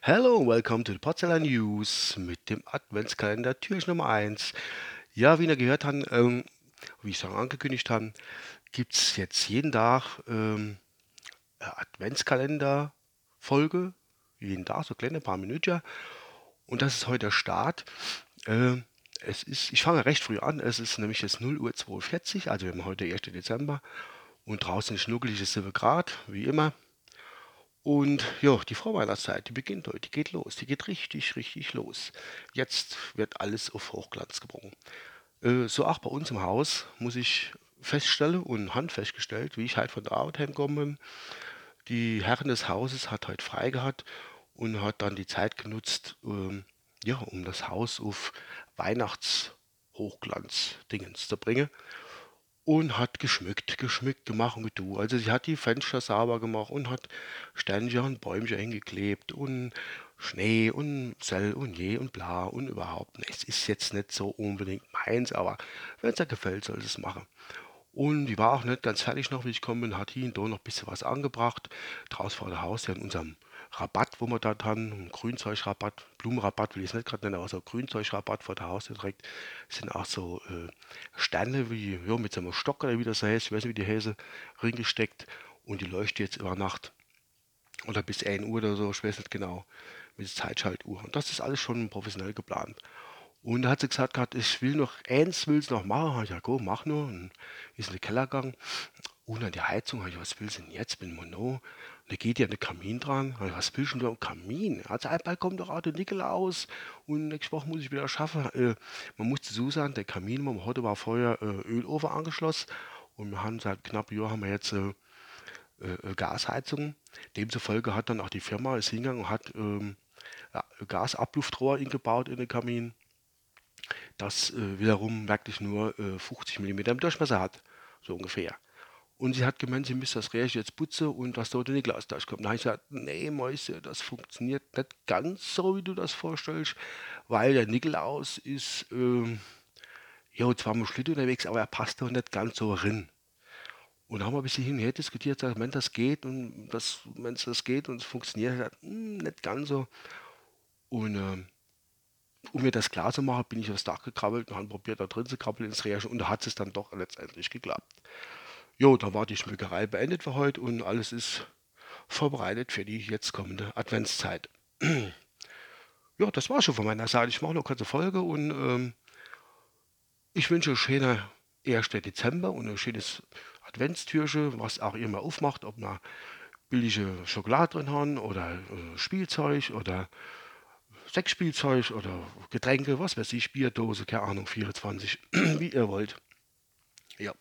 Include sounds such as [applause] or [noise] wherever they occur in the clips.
Hello welcome to the Potsdamer News mit dem Adventskalender Türchen Nummer 1. Ja, wie ihr gehört habt, ähm, wie ich es angekündigt habe, gibt es jetzt jeden Tag ähm, Adventskalender-Folge. Jeden Tag, so kleine paar Minuten. Und das ist heute der Start. Äh, es ist, ich fange recht früh an. Es ist nämlich jetzt 0 Uhr 42, also wir haben heute 1. Dezember. Und draußen schnuckelig ist 7 Grad, wie immer. Und ja, die Vorweihnachtszeit, die beginnt heute, die geht los, die geht richtig, richtig los. Jetzt wird alles auf Hochglanz gebrungen. Äh, so auch bei uns im Haus muss ich feststellen und handfestgestellt, wie ich halt von der Arbeit heimgekommen bin. Die Herren des Hauses hat heute frei gehabt und hat dann die Zeit genutzt, ähm, ja, um das Haus auf Weihnachtshochglanz-Dingens zu bringen und hat geschmückt, geschmückt gemacht und getu. Also sie hat die Fenster sauber gemacht und hat Sternchen und Bäumchen hingeklebt und Schnee und Sell und je und bla und überhaupt. Es ist jetzt nicht so unbedingt meins, aber wenn es dir gefällt, soll es machen. Und die war auch nicht ganz fertig noch, wie ich komme, hat hier und da noch ein bisschen was angebracht. Draußen vor der Haus, ja in unserem Rabatt, wo wir da haben, Grünzeugrabatt, Blumenrabatt will ich es nicht gerade nennen, aber so Grünzeugrabatt vor der Haustür direkt, sind auch so äh, Sterne wie, ja, mit so einem Stock oder wie das heißt, ich weiß nicht, wie die Häse, reingesteckt und die leuchtet jetzt über Nacht oder bis 1 Uhr oder so, ich weiß nicht genau, mit der Zeitschaltuhr. Und das ist alles schon professionell geplant. Und da hat sie gesagt, ich will noch eins, will es noch machen. Ich ja, go, mach nur. Und ist in den Keller gegangen. Und an die Heizung, ich, was will sie denn jetzt? Bin Mono. Da geht ja der Kamin dran. Was willst du denn am Kamin? Also bald kommt doch auch der Nikolaus und nächste Woche muss ich wieder schaffen. Äh, man muss dazu sagen, der Kamin, man heute war vorher äh, Ölofen angeschlossen und wir haben seit knapp Jahr haben wir jetzt äh, äh, Gasheizung. Demzufolge hat dann auch die Firma ist hingegangen und hat ähm, Gasabluftrohr eingebaut in den Kamin, das wiederum wirklich nur 50 mm Durchmesser hat, so ungefähr. Und sie hat gemeint, sie müsste das Rädchen jetzt putzen und dass dort in die Glastasche kommt. Da habe ich gesagt, nee, Mäuse, das funktioniert nicht ganz so, wie du das vorstellst, weil der Nikolaus ist, ähm, ja, zwar mit Schlitten unterwegs, aber er passt doch nicht ganz so rein. Und haben wir ein bisschen hin und her diskutiert, gesagt, wenn das geht und das, wenn es das geht und es funktioniert, hat, hm, nicht ganz so. Und ähm, um mir das klar zu machen, bin ich aufs Dach gekrabbelt und habe probiert, da drin zu krabbeln ins Rädchen und da hat es dann doch letztendlich geklappt. Jo, da war die Schmückerei beendet für heute und alles ist vorbereitet für die jetzt kommende Adventszeit. [clears throat] ja, das war schon von meiner Seite. Ich mache noch eine kurze Folge und ähm, ich wünsche euch schönen 1. Dezember und ein schönes Adventstürchen, was auch mal aufmacht, ob wir billige Schokolade drin haben oder äh, Spielzeug oder Sexspielzeug oder Getränke, was weiß ich, Bierdose, keine Ahnung, 24, [clears throat] wie ihr wollt. Ja.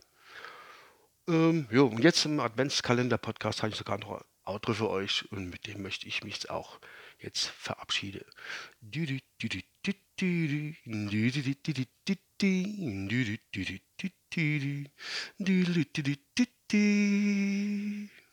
Ähm, jo, und jetzt im Adventskalender-Podcast habe ich sogar noch ein Outro für euch und mit dem möchte ich mich auch jetzt verabschieden.